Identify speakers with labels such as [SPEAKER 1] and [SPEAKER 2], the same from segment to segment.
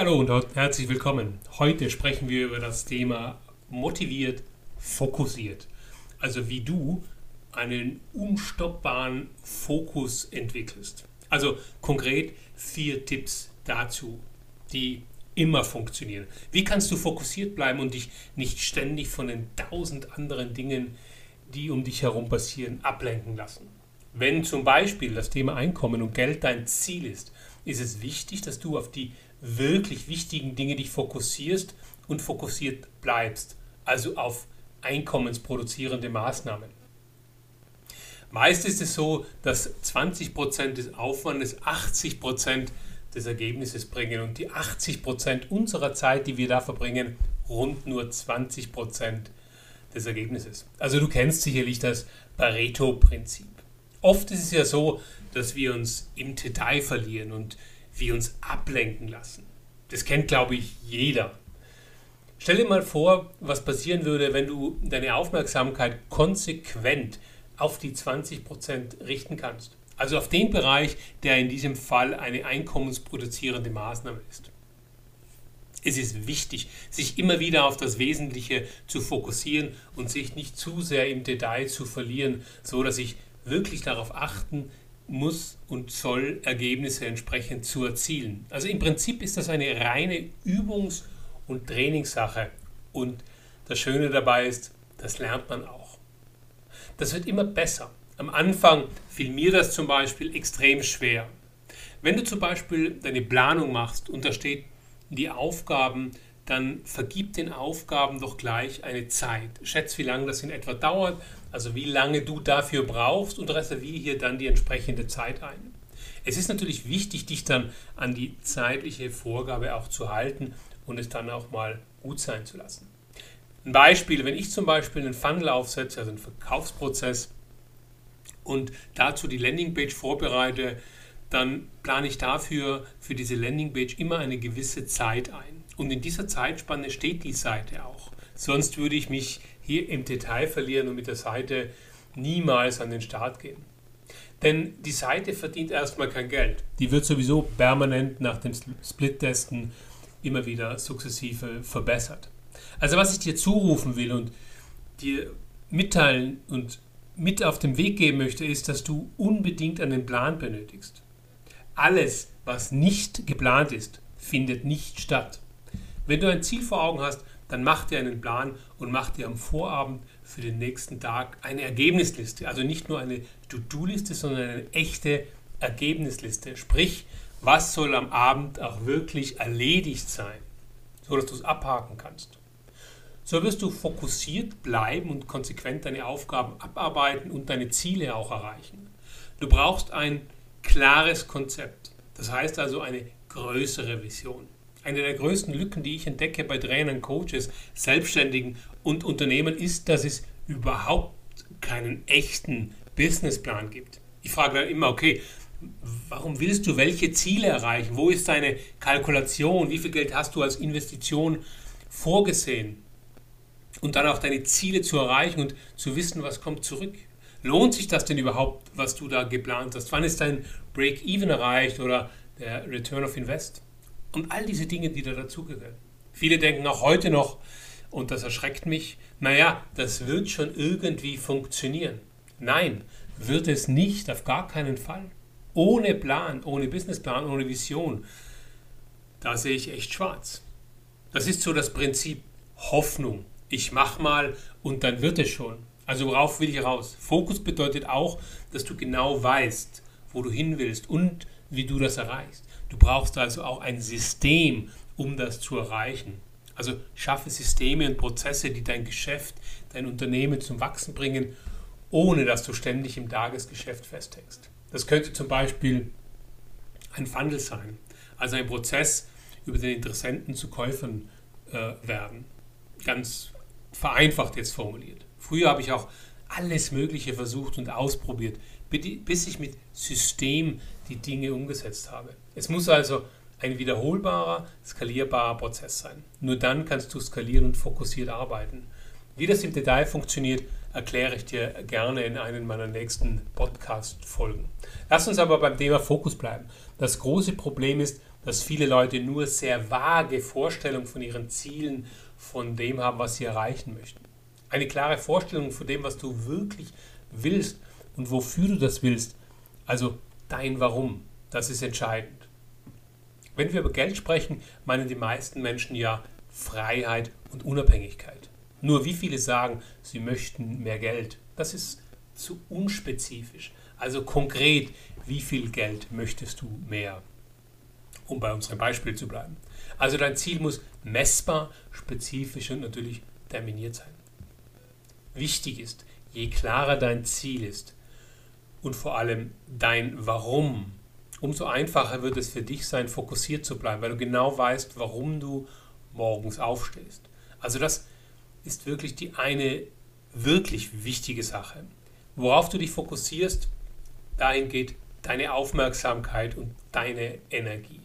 [SPEAKER 1] Hallo und herzlich willkommen. Heute sprechen wir über das Thema motiviert, fokussiert. Also wie du einen unstoppbaren Fokus entwickelst. Also konkret vier Tipps dazu, die immer funktionieren. Wie kannst du fokussiert bleiben und dich nicht ständig von den tausend anderen Dingen, die um dich herum passieren, ablenken lassen? Wenn zum Beispiel das Thema Einkommen und Geld dein Ziel ist, ist es wichtig, dass du auf die wirklich wichtigen Dinge dich fokussierst und fokussiert bleibst, also auf einkommensproduzierende Maßnahmen. Meist ist es so, dass 20% des Aufwandes 80% des Ergebnisses bringen und die 80% unserer Zeit, die wir da verbringen, rund nur 20% des Ergebnisses. Also du kennst sicherlich das Pareto-Prinzip. Oft ist es ja so, dass wir uns im Detail verlieren und wir uns ablenken lassen. Das kennt, glaube ich, jeder. Stell dir mal vor, was passieren würde, wenn du deine Aufmerksamkeit konsequent auf die 20% richten kannst. Also auf den Bereich, der in diesem Fall eine einkommensproduzierende Maßnahme ist. Es ist wichtig, sich immer wieder auf das Wesentliche zu fokussieren und sich nicht zu sehr im Detail zu verlieren, so dass ich wirklich darauf achten muss und soll Ergebnisse entsprechend zu erzielen. Also im Prinzip ist das eine reine Übungs- und Trainingssache. Und das Schöne dabei ist, das lernt man auch. Das wird immer besser. Am Anfang fiel mir das zum Beispiel extrem schwer. Wenn du zum Beispiel deine Planung machst und da steht die Aufgaben dann vergib den Aufgaben doch gleich eine Zeit. Schätz, wie lange das in etwa dauert, also wie lange du dafür brauchst und reserviere hier dann die entsprechende Zeit ein. Es ist natürlich wichtig, dich dann an die zeitliche Vorgabe auch zu halten und es dann auch mal gut sein zu lassen. Ein Beispiel, wenn ich zum Beispiel einen Funnel aufsetze, also einen Verkaufsprozess und dazu die Landingpage vorbereite, dann plane ich dafür für diese Landingpage immer eine gewisse Zeit ein. Und in dieser Zeitspanne steht die Seite auch. Sonst würde ich mich hier im Detail verlieren und mit der Seite niemals an den Start gehen. Denn die Seite verdient erstmal kein Geld. Die wird sowieso permanent nach dem Split-Testen immer wieder sukzessive verbessert. Also was ich dir zurufen will und dir mitteilen und mit auf den Weg geben möchte, ist, dass du unbedingt einen Plan benötigst. Alles, was nicht geplant ist, findet nicht statt. Wenn du ein Ziel vor Augen hast, dann mach dir einen Plan und mach dir am Vorabend für den nächsten Tag eine Ergebnisliste. Also nicht nur eine To-Do-Liste, sondern eine echte Ergebnisliste. Sprich, was soll am Abend auch wirklich erledigt sein, so dass du es abhaken kannst. So wirst du fokussiert bleiben und konsequent deine Aufgaben abarbeiten und deine Ziele auch erreichen. Du brauchst ein klares Konzept. Das heißt also eine größere Vision. Eine der größten Lücken, die ich entdecke bei Trainern, Coaches, Selbstständigen und Unternehmen, ist, dass es überhaupt keinen echten Businessplan gibt. Ich frage dann immer, okay, warum willst du welche Ziele erreichen? Wo ist deine Kalkulation? Wie viel Geld hast du als Investition vorgesehen? Und dann auch deine Ziele zu erreichen und zu wissen, was kommt zurück. Lohnt sich das denn überhaupt, was du da geplant hast? Wann ist dein Break-Even erreicht oder der Return of Invest? Und all diese Dinge, die da dazugehören. Viele denken auch heute noch, und das erschreckt mich, naja, das wird schon irgendwie funktionieren. Nein, wird es nicht, auf gar keinen Fall. Ohne Plan, ohne Businessplan, ohne Vision, da sehe ich echt schwarz. Das ist so das Prinzip Hoffnung. Ich mache mal und dann wird es schon. Also worauf will ich raus? Fokus bedeutet auch, dass du genau weißt, wo du hin willst und wie du das erreichst. Du brauchst also auch ein System, um das zu erreichen. Also schaffe Systeme und Prozesse, die dein Geschäft, dein Unternehmen zum Wachsen bringen, ohne dass du ständig im Tagesgeschäft festhängst. Das könnte zum Beispiel ein Funnel sein, also ein Prozess, über den Interessenten zu Käufern äh, werden. Ganz vereinfacht jetzt formuliert. Früher habe ich auch alles Mögliche versucht und ausprobiert, bis ich mit System die Dinge umgesetzt habe. Es muss also ein wiederholbarer, skalierbarer Prozess sein. Nur dann kannst du skalieren und fokussiert arbeiten. Wie das im Detail funktioniert, erkläre ich dir gerne in einem meiner nächsten Podcast-Folgen. Lass uns aber beim Thema Fokus bleiben. Das große Problem ist, dass viele Leute nur sehr vage Vorstellungen von ihren Zielen, von dem haben, was sie erreichen möchten. Eine klare Vorstellung von dem, was du wirklich willst und wofür du das willst, also dein Warum, das ist entscheidend. Wenn wir über Geld sprechen, meinen die meisten Menschen ja Freiheit und Unabhängigkeit. Nur wie viele sagen, sie möchten mehr Geld? Das ist zu unspezifisch. Also konkret, wie viel Geld möchtest du mehr? Um bei unserem Beispiel zu bleiben. Also dein Ziel muss messbar, spezifisch und natürlich terminiert sein. Wichtig ist, je klarer dein Ziel ist und vor allem dein Warum, umso einfacher wird es für dich sein, fokussiert zu bleiben, weil du genau weißt, warum du morgens aufstehst. Also das ist wirklich die eine wirklich wichtige Sache. Worauf du dich fokussierst, dahin geht deine Aufmerksamkeit und deine Energie.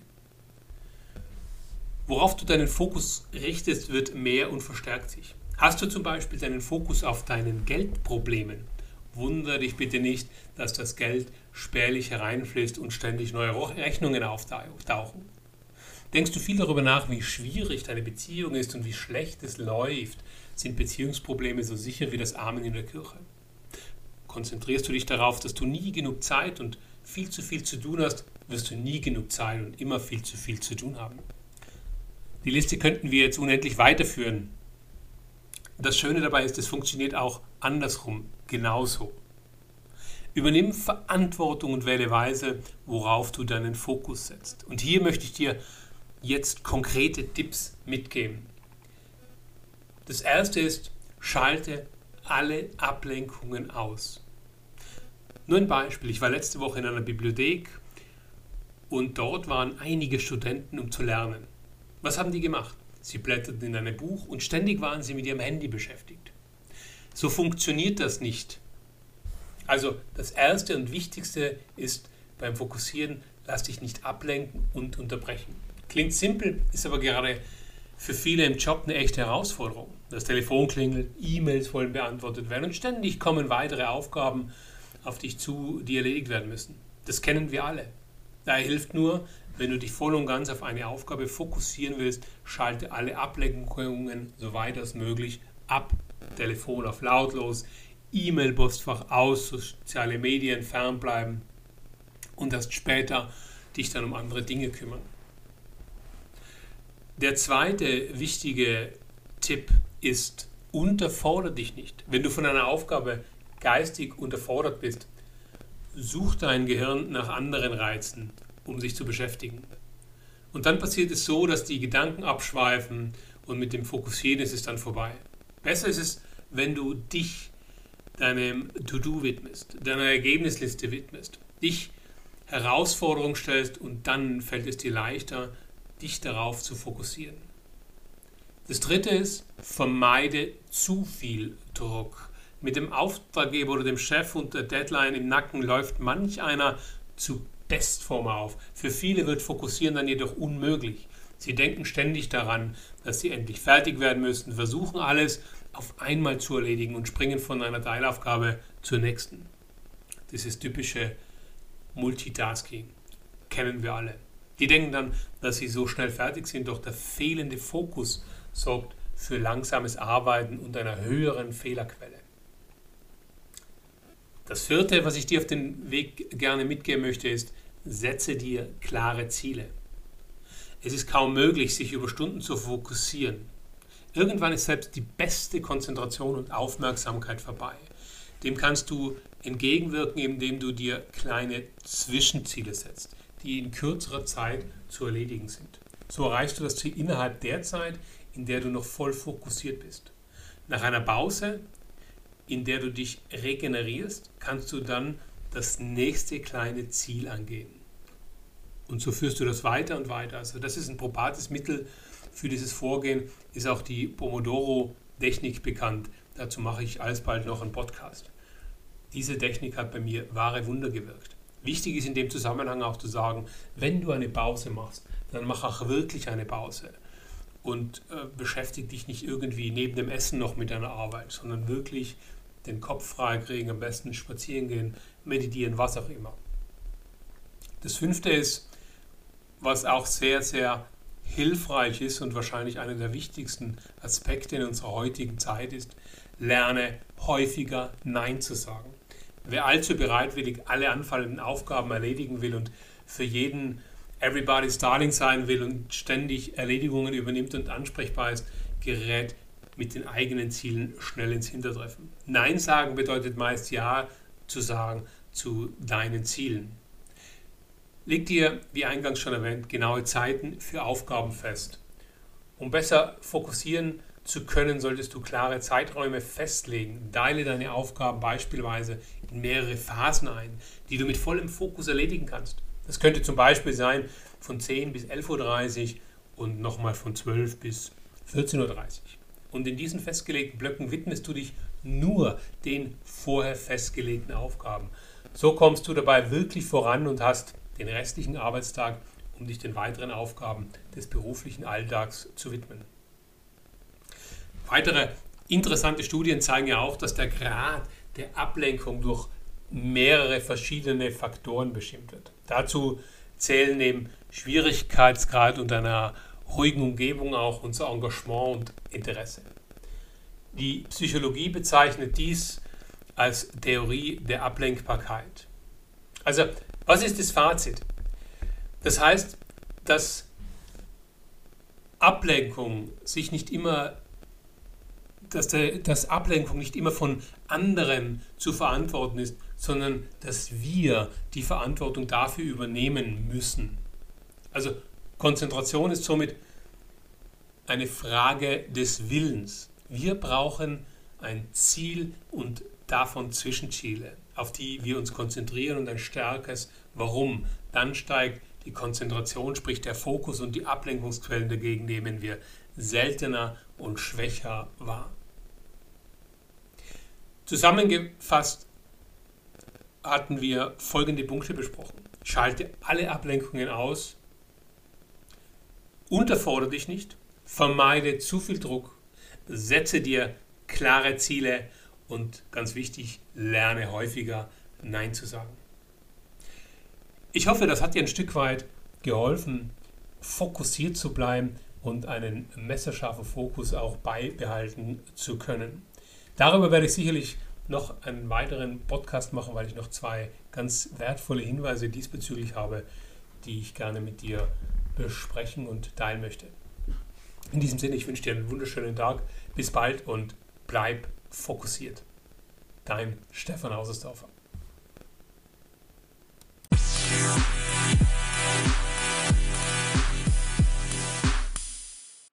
[SPEAKER 1] Worauf du deinen Fokus richtest, wird mehr und verstärkt sich. Hast du zum Beispiel deinen Fokus auf deinen Geldproblemen, wundere dich bitte nicht, dass das Geld spärlich hereinfließt und ständig neue Rechnungen auftauchen. Denkst du viel darüber nach, wie schwierig deine Beziehung ist und wie schlecht es läuft, sind Beziehungsprobleme so sicher wie das Amen in der Kirche. Konzentrierst du dich darauf, dass du nie genug Zeit und viel zu viel zu tun hast, wirst du nie genug Zeit und immer viel zu viel zu tun haben. Die Liste könnten wir jetzt unendlich weiterführen. Das Schöne dabei ist, es funktioniert auch andersrum genauso. Übernimm Verantwortung und wähle weise, worauf du deinen Fokus setzt. Und hier möchte ich dir jetzt konkrete Tipps mitgeben. Das erste ist, schalte alle Ablenkungen aus. Nur ein Beispiel. Ich war letzte Woche in einer Bibliothek und dort waren einige Studenten, um zu lernen. Was haben die gemacht? Sie blätterten in einem Buch und ständig waren sie mit ihrem Handy beschäftigt. So funktioniert das nicht. Also das Erste und Wichtigste ist beim Fokussieren, lass dich nicht ablenken und unterbrechen. Klingt simpel, ist aber gerade für viele im Job eine echte Herausforderung. Das Telefon klingelt, E-Mails wollen beantwortet werden und ständig kommen weitere Aufgaben auf dich zu, die erledigt werden müssen. Das kennen wir alle. Daher hilft nur, wenn du dich voll und ganz auf eine Aufgabe fokussieren willst, schalte alle Ablenkungen so weit als möglich ab. Telefon auf lautlos, E-Mail-Postfach aus, soziale Medien fernbleiben und erst später dich dann um andere Dinge kümmern. Der zweite wichtige Tipp ist, unterfordere dich nicht. Wenn du von einer Aufgabe geistig unterfordert bist, such dein Gehirn nach anderen Reizen, um sich zu beschäftigen. Und dann passiert es so, dass die Gedanken abschweifen und mit dem Fokussieren ist es dann vorbei. Besser ist es, wenn du dich deinem To-Do widmest, deiner Ergebnisliste widmest, dich Herausforderungen stellst und dann fällt es dir leichter, dich darauf zu fokussieren. Das dritte ist, vermeide zu viel Druck. Mit dem Auftraggeber oder dem Chef und der Deadline im Nacken läuft manch einer zu Bestform auf. Für viele wird Fokussieren dann jedoch unmöglich. Sie denken ständig daran, dass sie endlich fertig werden müssen, versuchen alles auf einmal zu erledigen und springen von einer Teilaufgabe zur nächsten. Das ist typische Multitasking. Kennen wir alle. Die denken dann, dass sie so schnell fertig sind, doch der fehlende Fokus sorgt für langsames Arbeiten und einer höheren Fehlerquelle. Das vierte, was ich dir auf den Weg gerne mitgeben möchte, ist, setze dir klare Ziele. Es ist kaum möglich, sich über Stunden zu fokussieren. Irgendwann ist selbst die beste Konzentration und Aufmerksamkeit vorbei. Dem kannst du entgegenwirken, indem du dir kleine Zwischenziele setzt die in kürzerer Zeit zu erledigen sind. So erreichst du das Ziel innerhalb der Zeit, in der du noch voll fokussiert bist. Nach einer Pause, in der du dich regenerierst, kannst du dann das nächste kleine Ziel angehen. Und so führst du das weiter und weiter. Also das ist ein probates Mittel für dieses Vorgehen, ist auch die Pomodoro-Technik bekannt. Dazu mache ich alsbald noch einen Podcast. Diese Technik hat bei mir wahre Wunder gewirkt. Wichtig ist in dem Zusammenhang auch zu sagen, wenn du eine Pause machst, dann mach auch wirklich eine Pause und äh, beschäftige dich nicht irgendwie neben dem Essen noch mit deiner Arbeit, sondern wirklich den Kopf frei kriegen, am besten spazieren gehen, meditieren, was auch immer. Das fünfte ist, was auch sehr, sehr hilfreich ist und wahrscheinlich einer der wichtigsten Aspekte in unserer heutigen Zeit ist, lerne häufiger Nein zu sagen. Wer allzu bereitwillig alle anfallenden Aufgaben erledigen will und für jeden Everybody's Darling sein will und ständig Erledigungen übernimmt und ansprechbar ist, gerät mit den eigenen Zielen schnell ins Hintertreffen. Nein sagen bedeutet meist Ja zu sagen zu deinen Zielen. Leg dir, wie eingangs schon erwähnt, genaue Zeiten für Aufgaben fest. Um besser fokussieren zu können, solltest du klare Zeiträume festlegen. Teile deine Aufgaben beispielsweise in mehrere Phasen ein, die du mit vollem Fokus erledigen kannst. Das könnte zum Beispiel sein von 10 bis 11.30 Uhr und nochmal von 12 bis 14.30 Uhr. Und in diesen festgelegten Blöcken widmest du dich nur den vorher festgelegten Aufgaben. So kommst du dabei wirklich voran und hast den restlichen Arbeitstag, um dich den weiteren Aufgaben des beruflichen Alltags zu widmen. Weitere interessante Studien zeigen ja auch, dass der Grad der Ablenkung durch mehrere verschiedene Faktoren bestimmt wird. Dazu zählen neben Schwierigkeitsgrad und einer ruhigen Umgebung auch unser Engagement und Interesse. Die Psychologie bezeichnet dies als Theorie der Ablenkbarkeit. Also, was ist das Fazit? Das heißt, dass Ablenkung sich nicht immer, dass, der, dass Ablenkung nicht immer von anderen zu verantworten ist, sondern dass wir die Verantwortung dafür übernehmen müssen. Also Konzentration ist somit eine Frage des Willens. Wir brauchen ein Ziel und davon Zwischenziele, auf die wir uns konzentrieren und ein stärkeres Warum. Dann steigt die Konzentration, sprich der Fokus und die Ablenkungsquellen dagegen nehmen wir seltener und schwächer wahr. Zusammengefasst hatten wir folgende Punkte besprochen. Schalte alle Ablenkungen aus, unterfordere dich nicht, vermeide zu viel Druck, setze dir klare Ziele und ganz wichtig, lerne häufiger Nein zu sagen. Ich hoffe, das hat dir ein Stück weit geholfen, fokussiert zu bleiben und einen messerscharfen Fokus auch beibehalten zu können. Darüber werde ich sicherlich noch einen weiteren Podcast machen, weil ich noch zwei ganz wertvolle Hinweise diesbezüglich habe, die ich gerne mit dir besprechen und teilen möchte. In diesem Sinne, ich wünsche dir einen wunderschönen Tag. Bis bald und bleib fokussiert. Dein Stefan Hausersdorfer.